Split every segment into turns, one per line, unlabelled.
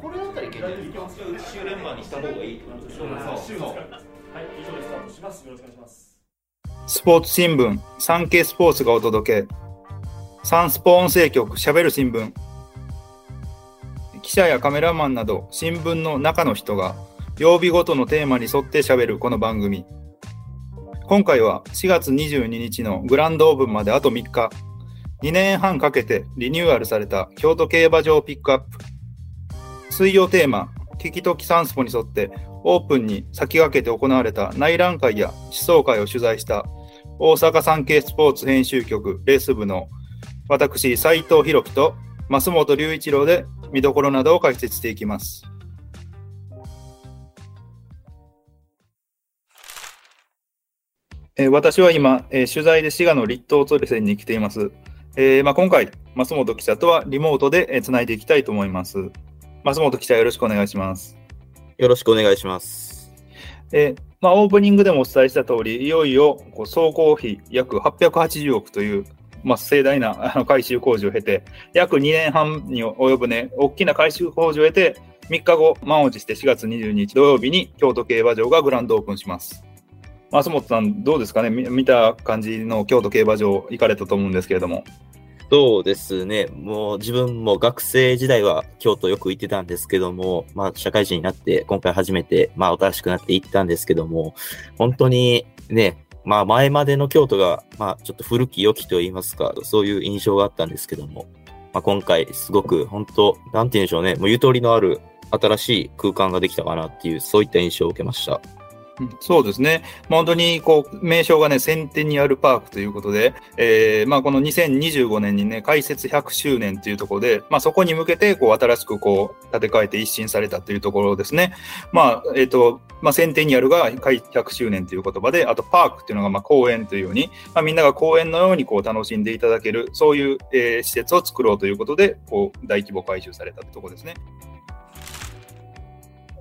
これだったらいける週連番にした方がいいってことでしょそう
はい、以上でスタートします。よろしくお願いします。
スポーツ新聞、サンケイスポーツがお届け。サンスポ音声局、しゃべる新聞。記者やカメラマンなど、新聞の中の人が、曜日ごとのテーマに沿ってしゃべるこの番組。今回は4月22日のグランドオープンまであと3日。2年半かけてリニューアルされた京都競馬場ピックアップ。水曜テーマ、キキトキサンスポに沿ってオープンに先駆けて行われた内覧会や思想会を取材した大阪産経スポーツ編集局レース部の私斉藤弘樹と増本隆一郎で見どころなどを解説していきます。えー私は今、えー取材で滋賀の立東トレセンに来ています。えーまあ、今回、増本記者とはリモートで、えつないでいきたいと思います。増本記者よろしくお願いします。
よろしくお願いします。
えーまあ、オープニングでもお伝えした通り、いよいよこう総工費約880億という、まあ、盛大なあの改修工事を経て、約2年半に及ぶね、大きな改修工事を経て、3日後、満を持して4月22日土曜日に京都競馬場がグランドオープンします。松本さん、どうですかね？み見た感じの京都競馬場行かれたと思うんですけれども。
そうですね。もう自分も学生時代は京都よく行ってたんですけども、まあ社会人になって今回初めて、まあ新しくなって行ったんですけども、本当にね、まあ前までの京都が、まあちょっと古き良きと言いますか、そういう印象があったんですけども、まあ今回すごく本当、なんて言うんでしょうね、もうゆとりのある新しい空間ができたかなっていう、そういった印象を受けました。
そうですね。本当にこう名称がね、センテニアルパークということで、えーまあこの2025年にね、開設100周年というところで、まあそこに向けてこう新しくこう建て替えて一新されたというところですね。まあ、えっ、と、まあセンテニアルが100周年という言葉で、あとパークっていうのがまあ公園というように、まあみんなが公園のようにこう楽しんでいただける、そういう、えー施設を作ろうということで、こう大規模改修されたところですね。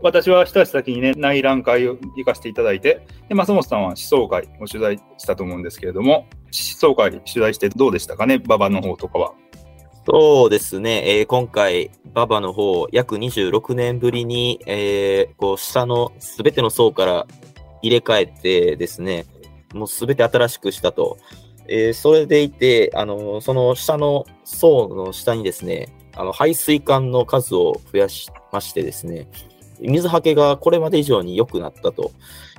私は一足先にね、内覧会を行かせていただいて、で、松本さんは思想会を取材したと思うんですけれども、思想会取材してどうでしたかね、馬場の方とかは。
そうですね、えー今回、馬場の方、約26年ぶりに、えーこう、下のすべての層から入れ替えてですね、もうすべて新しくしたと。えーそれでいて、あの、その下の層の下にですね、あの、排水管の数を増やしましてですね、水はけがこれまで以上に良くなったと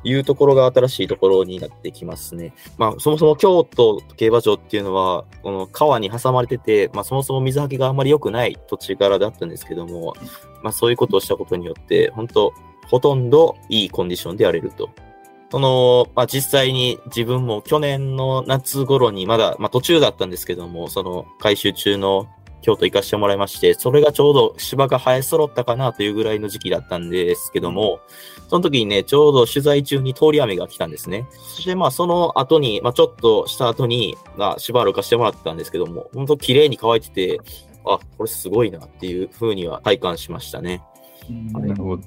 いうところが新しいところになってきますね。まあ、そもそも京都競馬場っていうのは、この川に挟まれてて、まあ、そもそも水はけがあんまり良くない土地柄だったんですけども、まあ、そういうことをしたことによって、本当ほとんどいいコンディションでやれると。その、まあ、実際に自分も去年の夏頃にまだ、まあ、途中だったんですけども、その改修中の京都行かしてもらいまして、それがちょうど芝が生え揃ったかなというぐらいの時期だったんですけども、その時にね、ちょうど取材中に通り雨が来たんですね。そしてまあその後に、まあちょっとした後に、まあしばらく貸してもらったんですけども、本当綺麗に乾いてて、あ、これすごいなっていう風には体感しましたね。
なるほど。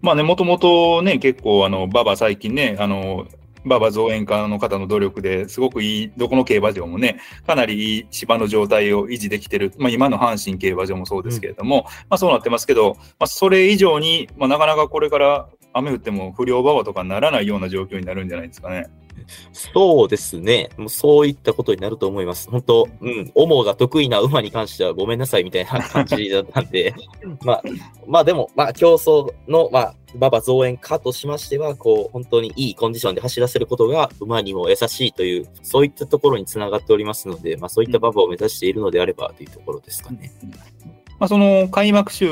まあね、もともとね、結構、あの、馬場最近ね、あの、馬場造園家の方の努力ですごくいい、どこの競馬場もね、かなりいい芝の状態を維持できてる、まあ、今の阪神競馬場もそうですけれども、まあ、そうなってますけど、まあ、それ以上に、まあ、なかなかこれから雨降っても不良馬場とかにならないような状況になるんじゃないですかね。
そうですね。もうそういったことになると思います。本当、うん、オモが得意な馬に関してはごめんなさいみたいな感じだったんで、まあ、まあでも、まあ競争の、まあ、馬場増援家としましては、こう、本当にいいコンディションで走らせることが馬にも優しいという、そういったところにつながっておりますので、まあそういった馬場を目指しているのであればというところですかね。
まあ、その開幕週、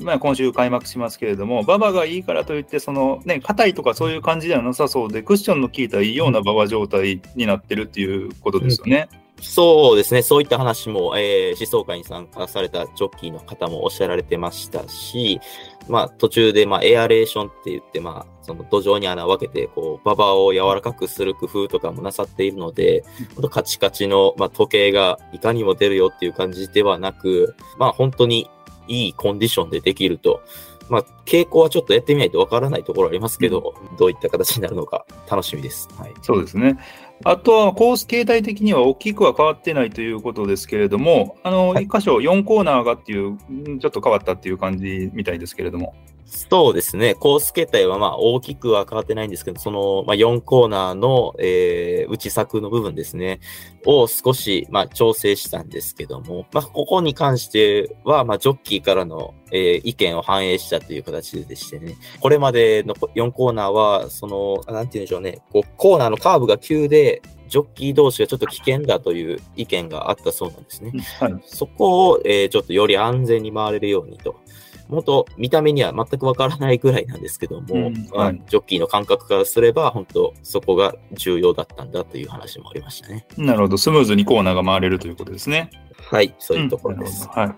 まあ、今週開幕しますけれども、馬場がいいからといって、そのね、硬いとかそういう感じではなさそうで、クッションの効いたいいような馬場状態になってるっていうことですよね。
そうですね、そういった話も、えー、思想会に参加されたジョッキーの方もおっしゃられてましたし、まあ、途中で、まあ、エアレーションって言って、まあ、その土壌に穴を開けて、こう、馬場を柔らかくする工夫とかもなさっているので、カチカチの、まあ、時計がいかにも出るよっていう感じではなく、まあ、本当にいいコンディションでできると。まあ、傾向はちょっとやってみないとわからないところありますけど、どういった形になるのか楽しみです。はい。
そうですね。あとはコース形態的には大きくは変わってないということですけれども、あの、
はい
1箇所4コーナーがっていう、んちょっと変わったっていう感じみたいですけれども。
そうですね。コース形態はまあ大きくは変わってないんですけど、その、まあ、4コーナーの、えー、内柵の部分ですね、を少し、まあ、調整したんですけども、まあ、ここに関しては、まあ、ジョッキーからの、えー意見を反映したという形でしてね、これまでの4コーナーは、その、なんて言うんでしょうね、こうコーナーのカーブが急で、ジョッキー同士がちょっと危険だという意見があったそうなんですね。
はい。
そこを、えーちょっとより安全に回れるようにと。もっと見た目には全くわからないぐらいなんですけども、
うん
まあ
はい
ジョッキーの感覚からすれば、本当そこが重要だったんだという話もありましたね。
なるほど。スムーズにコーナーが回れるということですね。
はい、そういうところです。
うんはい。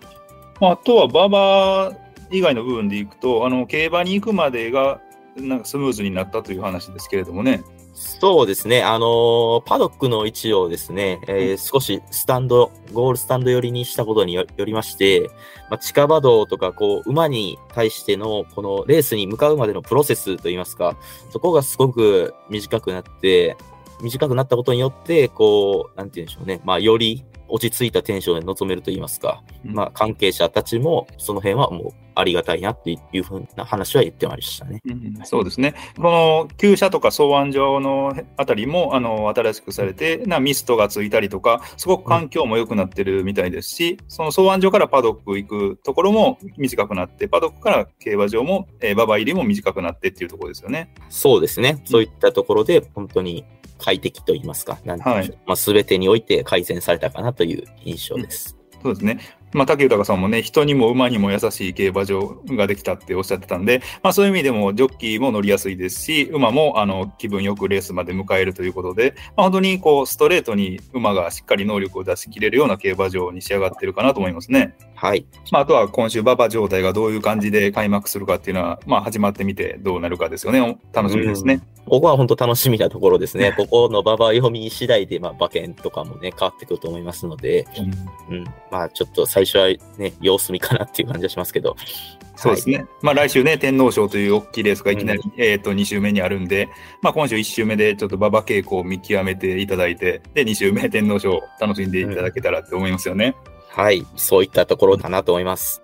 まああとは、馬場以外の部分でいくと、あの、競馬に行くまでが、なんかスムーズになったという話ですけれどもね。
そうですね、あのーパドックの位置をですね、えー少しスタンド、ゴールスタンド寄りにしたことによよりまして、まあ、近場道とか、こう、馬に対しての、このレースに向かうまでのプロセスといいますか、そこがすごく短くなって、短くなったことによって、こう、なんて言うんでしょうね、まあ、より落ち着いたテンションで臨めると言いますか、
うん。
まあ、関係者たちも、その辺はもう、ありがたいなっていうふうな話は言ってましたね。
うんそうですね。この旧車とか草案場のあたりもあの新しくされて、なミストがついたりとか、すごく環境も良くなってるみたいですし、その草案場からパドック行くところも短くなって、パドックから競馬場も、えー馬場入りも短くなってっていうところですよね。
そうですね。そういったところで、本当に快適と言いますか、なんて言うんでしょうまあ、全てにおいて改善されたかなという印象です。
そうですね。まあ、竹豊さんもね、人にも馬にも優しい競馬場ができたっておっしゃってたんで、まあ、そういう意味でもジョッキーも乗りやすいですし、馬もあの気分よくレースまで迎えるということで、まあ、本当にこうストレートに馬がしっかり能力を出し切れるような競馬場に仕上がってるかなと思いますね。
はい。
まあ、あとは今週、馬場状態がどういう感じで開幕するかっていうのは、まあ、始まってみてどうなるかですよね。楽しみですね。
ここは本当楽しみなところですね。ここの馬場読み次第で、まあ、馬券とかもね、変わってくると思いますので、うん。まあ、ちょっと最初はね、様子見かなっていう感じがしますけど。
そうですね。まあ来週ね、天皇賞という大きいレースがいきなり、えっ、と、2週目にあるんで、まあ今週1週目でちょっと馬場傾向を見極めていただいて、で、2週目天皇賞を楽しんでいただけたらって思いますよね。
はい。そういったところかなと思います。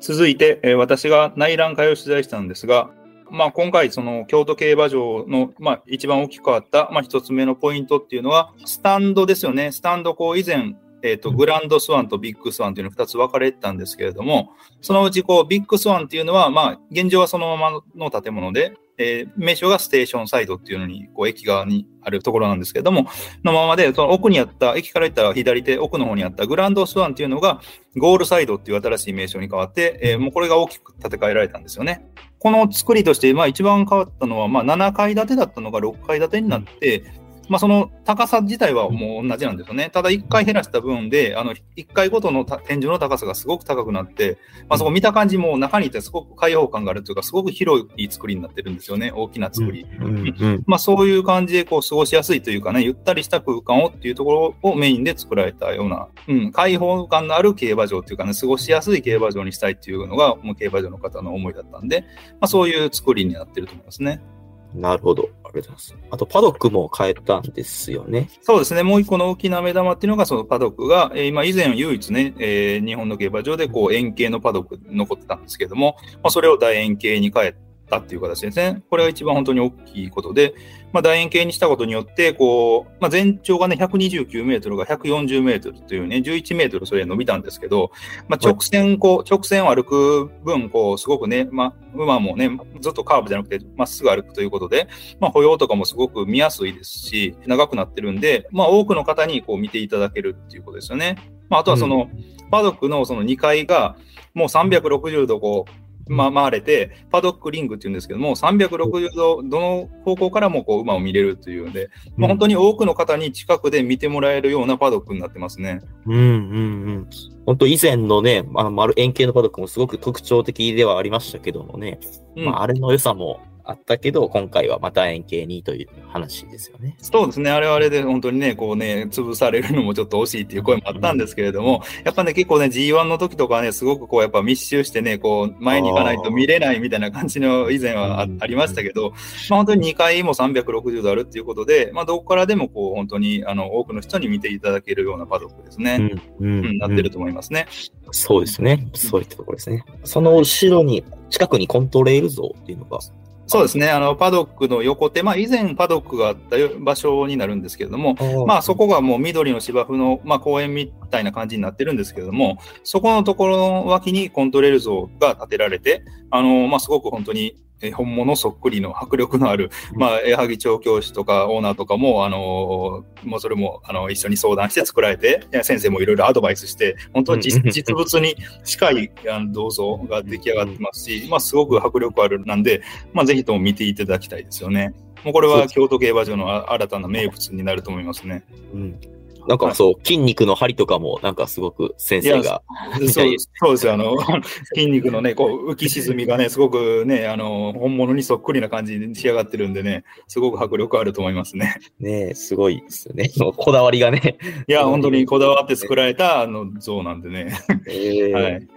続いて、えー私が内覧会を取材したんですが、まあ今回その京都競馬場の、まあ一番大きく変わった、まあ一つ目のポイントっていうのは、スタンドですよね。スタンドこう以前、えっ、と、グランドスワンとビッグスワンというの2つ分かれてたんですけれども、そのうちこうビッグスワンっていうのは、まあ現状はそのままの建物で、えー名称がステーションサイドっていうのに、こう駅側にあるところなんですけれども、のままで、その奥にあった、駅から行ったら左手奥の方にあったグランドスワンっていうのが、ゴールサイドっていう新しい名称に変わって、えーもうこれが大きく建て替えられたんですよね。この作りとして、まあ一番変わったのは、まあ7階建てだったのが6階建てになって、まあその高さ自体はもう同じなんですよね。ただ1階減らした分で、あの1階ごとのた天井の高さがすごく高くなって、まあそこ見た感じも中にいてすごく開放感があるというか、すごく広い作りになってるんですよね。大きな作り。
うんうん。
まあそういう感じでこう過ごしやすいというかね、ゆったりした空間をっていうところをメインで作られたような、うん、開放感のある競馬場っていうかね、過ごしやすい競馬場にしたいっていうのが、もう競馬場の方の思いだったんで、まあそういう作りになってると思いますね。
なるほど。ありがとうございます。あと、パドックも変えたんですよね。
そうですね、もう一個の大きな目玉っていうのが、そのパドックが、えー今以前唯一ね、えー日本の競馬場でこう円形のパドック残ってたんですけども、まあ、それを大円形に変えたっていう形ですね。これが一番本当に大きいことで、まあ、楕円形にしたことによって、こう、まあ、全長がね、129メートルが140メートルというね、11メートルそれ伸びたんですけど、まあ、直線、こう、直線を歩く分、こう、すごくね、まあ、馬もね、ずっとカーブじゃなくて、まっすぐ歩くということで、まあ、歩様とかもすごく見やすいですし、長くなってるんで、まあ、多くの方にこう見ていただけるっていうことですよね。まあ、あとはその、パドックのその2階が、もう360度こう、まあ、回れて、パドックリングっていうんですけども、360度、どの方向からもこう馬を見れるというので、まあ、本当に多くの方に近くで見てもらえるようなパドックになってますね。
うんうんうん。本当以前のね、あの丸円形のパドックもすごく特徴的ではありましたけどもね、
うん
まあ、あれの良さもあったけど、今回はまた円形にという話ですよね。
そうですね、あれはあれで本当にね、こうね、潰されるのもちょっと惜しいっていう声もあったんですけれども、やっぱね、結構ね、G1 の時とかね、すごくこう、やっぱ密集してね、こう、前に行かないと見れないみたいな感じの以前はあありましたけど、まあ本当に2階も360度あるっていうことで、まあどこからでもこう、本当にあの多くの人に見ていただけるようなパドックですね。
うん
うん、なってると思いますね。
そうですね。そういったところですね。その後ろに、近くにコントレイル像っていうのが、
そうですね。あの、パドックの横手、まあ以前パドックがあった場所になるんですけれども、まあそこがもう緑の芝生の、まあ、公園みたいな感じになってるんですけれども、そこのところの脇にコントレール像が建てられて、あの、まあすごく本当にえ本物そっくりの迫力のある、まあ、矢作調教師とかオーナーとかも、あのもうそれも、あの、一緒に相談して作られて、先生もいろいろアドバイスして、本当に実実物に近いあの銅像が出来上がってますし、まあ、すごく迫力あるなんで、まあ、ぜひとも見ていただきたいですよね。もうこれは京都競馬場の新たな名物になると思いますね。
うん。なんかそう、筋肉の張りとかも、なんかすごく先生が。
そうそうですよ。あの、筋肉のね、こう、浮き沈みがね、すごくね、あの、本物にそっくりな感じに仕上がってるんでね、すごく迫力あると思いますね。
ねすごいですよね。こだわりがね。
いや、本当にこだわって作られたあの像なんでね。
えー、
はい。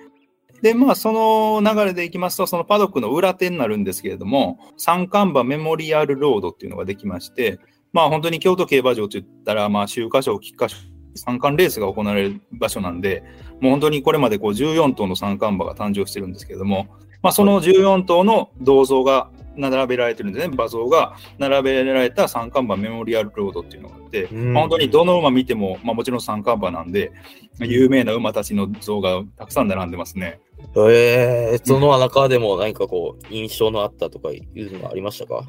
で、まあ、その流れでいきますと、そのパドックの裏手になるんですけれども、三冠馬メモリアルロードっていうのができまして、まあ本当に京都競馬場といったら、まあ秋華賞、菊花賞、三冠レースが行われる場所なんで、もう本当にこれまでこう14頭の三冠馬が誕生してるんですけれども、まあその14頭の銅像が並べられてるんですね、馬像が並べられた三冠馬メモリアルロードっていうのがあって、
うん。
まあ本当にどの馬見ても、まあもちろん三冠馬なんで、有名な馬たちの像がたくさん並んでますね。
えー、その中でも何かこう、印象のあったとかいうのはありましたか？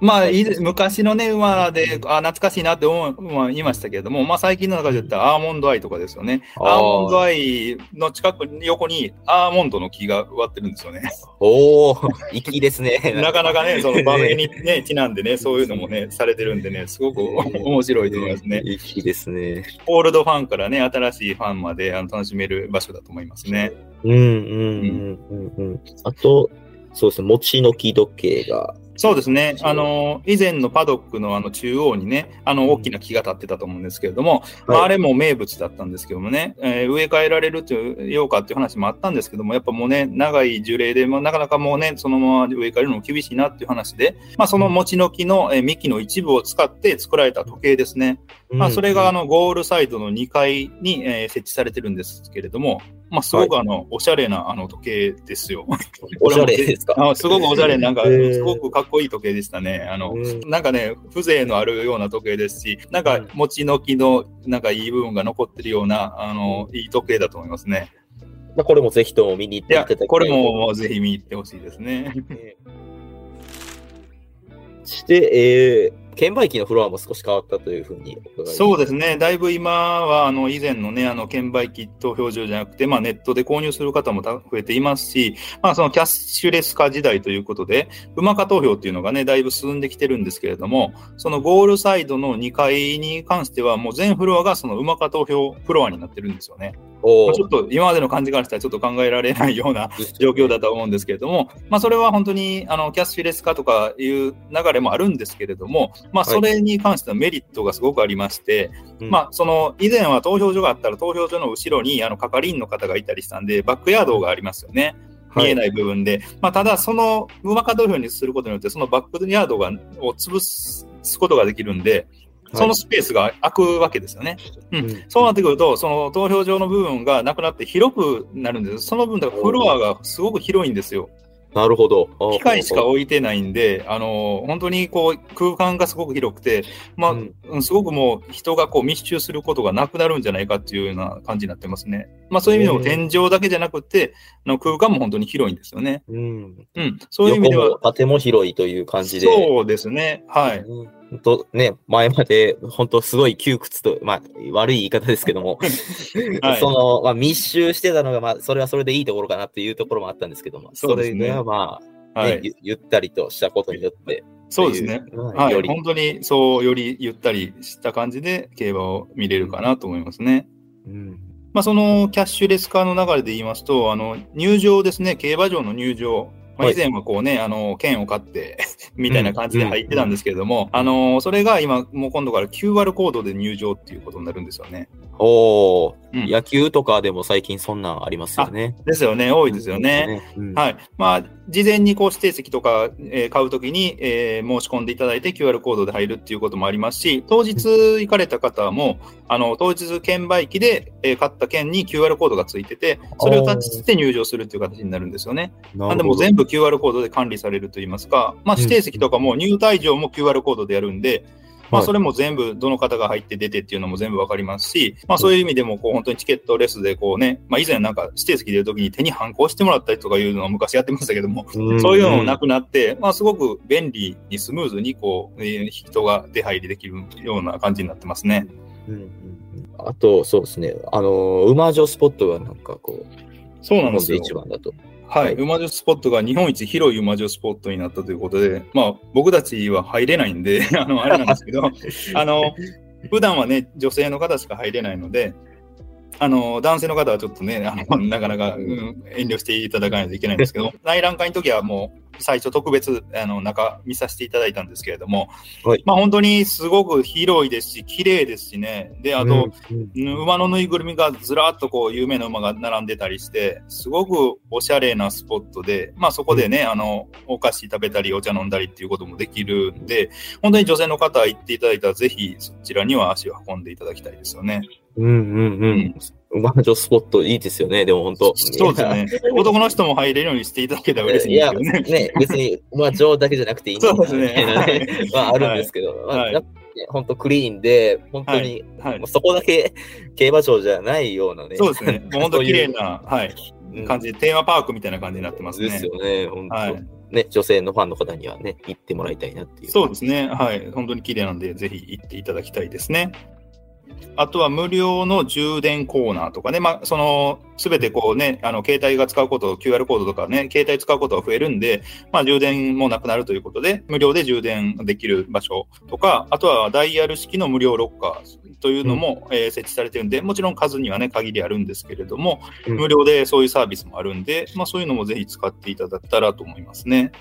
まあ、いいで昔のね、馬で、あ、懐かしいなって思う馬は言いましたけれども、まあ最近の中で言ったらアーモンドアイとかですよね。アーモンドアイの近くに、横にアーモンドの木が植わってるんですよね。
おー、粋ですね。
なかなかね、その場面に ね、ちなんでね、そういうのもね、されてるんでね、すごく面白いと思いますね。
粋ですね。
オールドファンからね、新しいファンまであの楽しめる場所だと思いますね。
うんうんうんうんうん。あと、そうですね、餅の木時計が。
そうですね。あの、以前のパドックのあの中央にね、あの大きな木が立ってたと思うんですけれども、まあ、あれも名物だったんですけどもね、えー植え替えられるというようかっていう話もあったんですけども、やっぱもうね、長い樹齢で、まあ、なかなかもうね、そのまま植え替えるのも厳しいなっていう話で、まあ、その餅の木の、えー幹の一部を使って作られた時計ですね。まあ、それがあのゴールサイドの2階に、えー設置されてるんですけれども、まあ、すごくあの、おしゃれなあの時計ですよ。
おしゃれですか？
あすごくおしゃれ、なんか、すごくかっこいい時計でしたね。あの、
うん
なんかね、風情のあるような時計ですし、なんか、餅の木の、なんかいい部分が残ってるような、あの、いい時計だと思いますね。
まあこれもぜひとも見に行っていただきたい、
これもぜひ見に行ってほしいですね。
して、えー、券売機のフロアも少し変わったというふうに
そうですね。だいぶ今は、あの、以前のね、あの、券売機投票所じゃなくて、まあ、ネットで購入する方も増えていますし、まあ、そのキャッシュレス化時代ということで、馬化投票っていうのがね、だいぶ進んできてるんですけれども、そのゴールサイドの2階に関しては、もう全フロアがその馬化投票フロアになってるんですよね。まあちょっと今までの感じからしたらちょっと考えられないような 状況だと思うんですけれども、まあ、それは本当にあのキャッシュレス化とかいう流れもあるんですけれども、まあ、それに関してのメリットがすごくありまして、
うん。
まあ、その以前は投票所があったら投票所の後ろにあの係員の方がいたりしたんで、バックヤードがありますよね。見えない部分で。まあ、ただ、その馬化投票にすることによって、そのバックヤードがを潰すことができるんで、そのスペースが空くわけですよね。うん
うん
そうなってくると、その投票場の部分がなくなって広くなるんです。その分、フロアがすごく広いんですよ。
なるほど。
機械しか置いてないんで、あの、本当にこう、空間がすごく広くて、まあ、
うん
うんすごくもう人がこう密集することがなくなるんじゃないかっていうような感じになってますね。まあそういう意味でも天井だけじゃなくて、あの空間も本当に広いんですよね。
うん。
うん。そういう意味では、
縦も広いという感じで。
そうですね。はい。
うんとね、前まで、本当すごい窮屈と、まあ、悪い言い方ですけども、
はい
その、まあ、密集してたのが、まあ、それはそれでいいところかなっていうところもあったんですけども、
そね
れがまあ、ね
はい。
ゆゆったりとしたことによって、
そうですね。
うん
はい。本当にそう、よりゆったりした感じで競馬を見れるかなと思いますね。
うん
まあ、そのキャッシュレス化の流れで言いますと、あの入場ですね、競馬場の入場まあ、
はい
以前はこうね、あの、券を買ってみたいな感じで入ってたんですけれども、あの、それが今、もう今度から QR コードで入場っていうことになるんですよね。
おー、
うん
野球とかでも最近そんなんありますよね。
ですよね、多いですよね。
うん。
はい。まあ、事前にこう指定席とか、えー買うときに、えー申し込んでいただいて QR コードで入るっていうこともありますし、当日行かれた方も、あの、当日券売機で、えー買った券に QR コードがついてて、それをタッチして入場するっていう形になるんですよね。
な
なんでもう全部 QR コードで管理されるといいますか、まあ、指定席とかも入退場も QR コードでやるんで、まあ、
はい
それも全部どの方が入って出てっていうのも全部わかりますし、まあ、そういう意味でもこう本当にチケットレスでこうね、まあ、以前なんか指定席出るときに手に反抗してもらったりとかいうのを昔やってましたけども、
うん
そういうのもなくなって、まあ、すごく便利にスムーズにこう、えー人が出入りできるような感じになってますね。
うんうんうんあと、そうですね。あの、馬女スポットがなんかこう、
そうなんですよ。
一番だと。
はい、
はい。
馬女スポットが日本一広い馬女スポットになったということで、まあ、僕たちは入れないんで、あの、あれなんですけど、あの、普段はね、女性の方しか入れないので、あの、男性の方はちょっとね、あの、なかなか、うん遠慮していただかないといけないんですけど、内覧会の時はもう、最初特別、あの、中見させていただいたんですけれども、
はい。
まあ本当にすごく広いですし、綺麗ですしね、で、あと、
うん、うん。
馬のぬいぐるみがずらっとこう有名な馬が並んでたりして、すごくおしゃれなスポットで、まあそこでね、あの、お菓子食べたりお茶飲んだりっていうこともできるんで、本当に女性の方行っていただいたらぜひそちらには足を運んでいただきたいですよね。
うんうんうん。馬女スポットいいですよね、でも本当。
そうですね。男の人も入れるようにしていただけたら嬉しいん
いや、
ね。
ね、別に馬女だけじゃなくていい
そうですね
ねまああるんですけど、まあ
はい
やっぱね本当クリーンで、本当に、
はい
もう。そこだけ競馬場じゃないようなね。
そうですね。もう本当綺麗
な
な、はい、感じで、テーマパークみたいな感じになってますね。
ですよね、本当、
はい
ね、女性のファンの方にはね、行ってもらいたいなっていう。
そうですね。はい。本当に綺麗なんで、ぜひ行っていただきたいですね。あとは無料の充電コーナーとかね、まあ、その、すべてこうね、あの、携帯が使うこと、QR コードとかね、携帯使うことが増えるんで、まあ、充電もなくなるということで、無料で充電できる場所とか、あとはダイヤル式の無料ロッカーというのも、えー設置されてるんで、もちろん数にはね、限りあるんですけれども、
うん。
無料でそういうサービスもあるんで、まあ、そういうのもぜひ使っていただけたらと思いますね。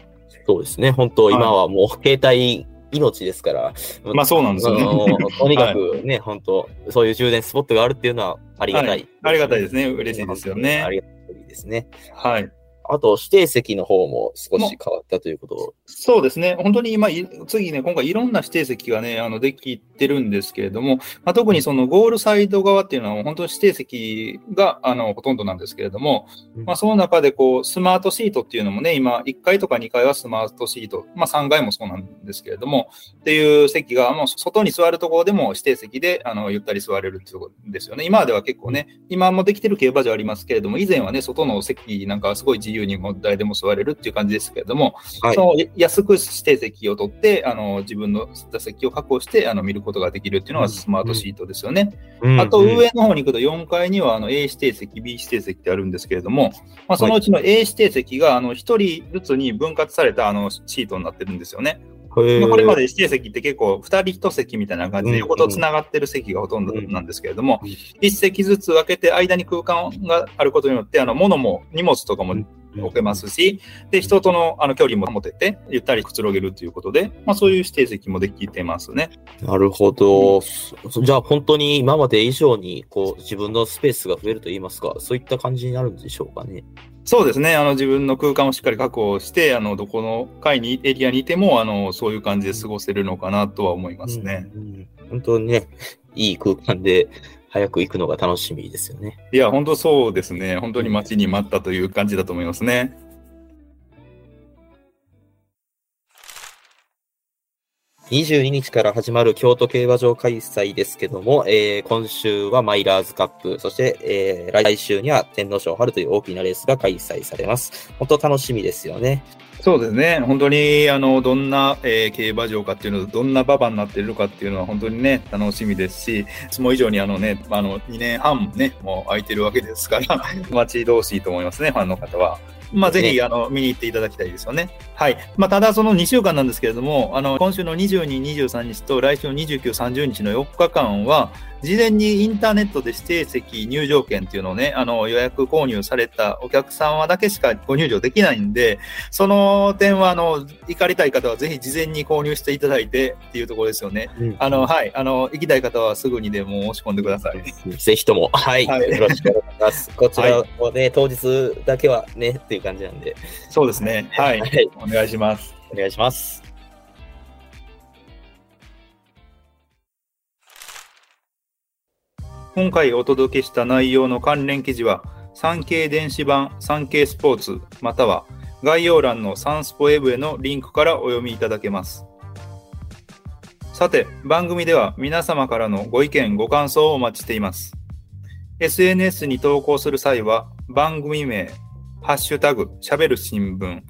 そうですね、本当、今はもう携帯命ですから、
まあそうなんですよね
とにかくね、本当、そういう充電スポットがあるっていうのはありがたい、
はいありがたいですね。嬉しいですよね
あ。りがたいですね。
はい。
あと、指定席の方も少し変わったということ
そうですね。本当に今、い次ね、今回いろんな指定席がね、あの、できてるんですけれども、まあ、特にそのゴールサイド側っていうのは、本当に指定席が、あの、ほとんどなんですけれども、まあ、その中でこう、スマートシートっていうのもね、今、1階とか2階はスマートシート、まあ、3階もそうなんですけれども、っていう席が、もう外に座るところでも指定席で、あの、ゆったり座れるっていうことですよね。今までは結構ね、今もできてる競馬場ありますけれども、以前はね、外の席なんかはすごい自由にもう誰でも座れるっていう感じですけれども、
はい。
そのや安く指定席を取って、あの自分の座席を確保してあの見ることができるっていうのがスマートシートですよね。あと上の方に行くと4階にはあの A 指定席、B 指定席ってあるんですけれども、まあ、そのうちの A 指定席があの1人ずつに分割されたあのシートになってるんですよね。まあこれまで指定席って結構2人1席みたいな感じで横とつながってる席がほとんどなんですけれども
うん、
1席ずつ分けて間に空間があることによってあの物も荷物とかも置けますし、で、人とのあの距離も保てて、ゆったりくつろげるということで、まあそういう指定席もできてますね。
なるほど。そじゃあ本当に今まで以上にこう自分のスペースが増えると言いますか、そういった感じになるんでしょうかね。
そうですね。あの自分の空間をしっかり確保して、あのどこの階に、エリアにいても、あのそういう感じで過ごせるのかなとは思いますね。
うんうん本当にね、いい空間で早く行くのが楽しみですよね。
いや、本当そうですね。本当に待ちに待ったという感じだと思いますね。
22日から始まる京都競馬場開催ですけども、えー今週はマイラーズカップ、そして、えー来週には天皇賞春という大きなレースが開催されます。本当楽しみですよね。
そうですね。本当に、あの、どんな、えー競馬場かっていうの、どんな馬場になっているのかっていうのは本当にね、楽しみですし、いつも以上にあのね、あの、2年半ね、もう空いてるわけですから、待ち遠しいと思いますね、ファンの方は。まあ、ぜひ、
ね
あの、見に行っていただきたいですよね。はい。まあ、ただその2週間なんですけれども、あの、今週の22、23日と来週の29、30日の4日間は、事前にインターネットで指定席入場券っていうのをね、あの予約購入されたお客様だけしかご入場できないんで、その点は、あの、行かれたい方はぜひ事前に購入していただいてっていうところですよね。
うん
あの、はい、あの、行きたい方はすぐにでも申し込んでください。
ぜひとも、はい、
はい
よろしくお願いします。こちらもね、当日だけはね、っていう感じなんで、
そうですね。はい。
はい
お願いします。
お願いします。
今回お届けした内容の関連記事は、産経電子版産経スポーツまたは概要欄のサンスポエブへのリンクからお読みいただけます。さて、番組では皆様からのご意見、ご感想をお待ちしています。SNS に投稿する際は、番組名、ハッシュタグ、しゃべる新聞、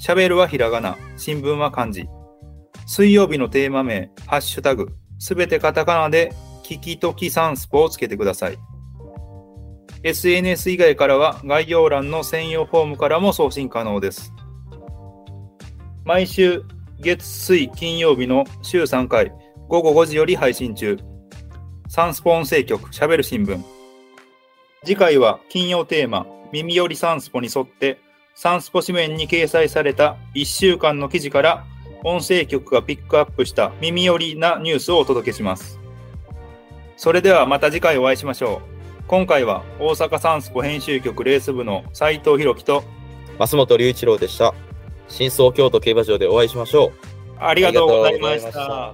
しゃべるはひらがな、新聞は漢字、水曜日のテーマ名、ハッシュタグ、すべてカタカナで聞きときサンスポをつけてください。SNS 以外からは概要欄の専用フォームからも送信可能です。毎週月水金曜日の週3回午後5時より配信中。サンスポ音声局しゃべる新聞。次回は金曜テーマ耳よりサンスポに沿ってサンスポ紙面に掲載された1週間の記事から音声局がピックアップした耳寄りなニュースをお届けします。それではまた次回お会いしましょう。今回は大阪サンスポ編集局レース部の斉藤弘樹と
増本隆一郎でした。新総京都競馬場でお会いしましょう。
ありがとうございました。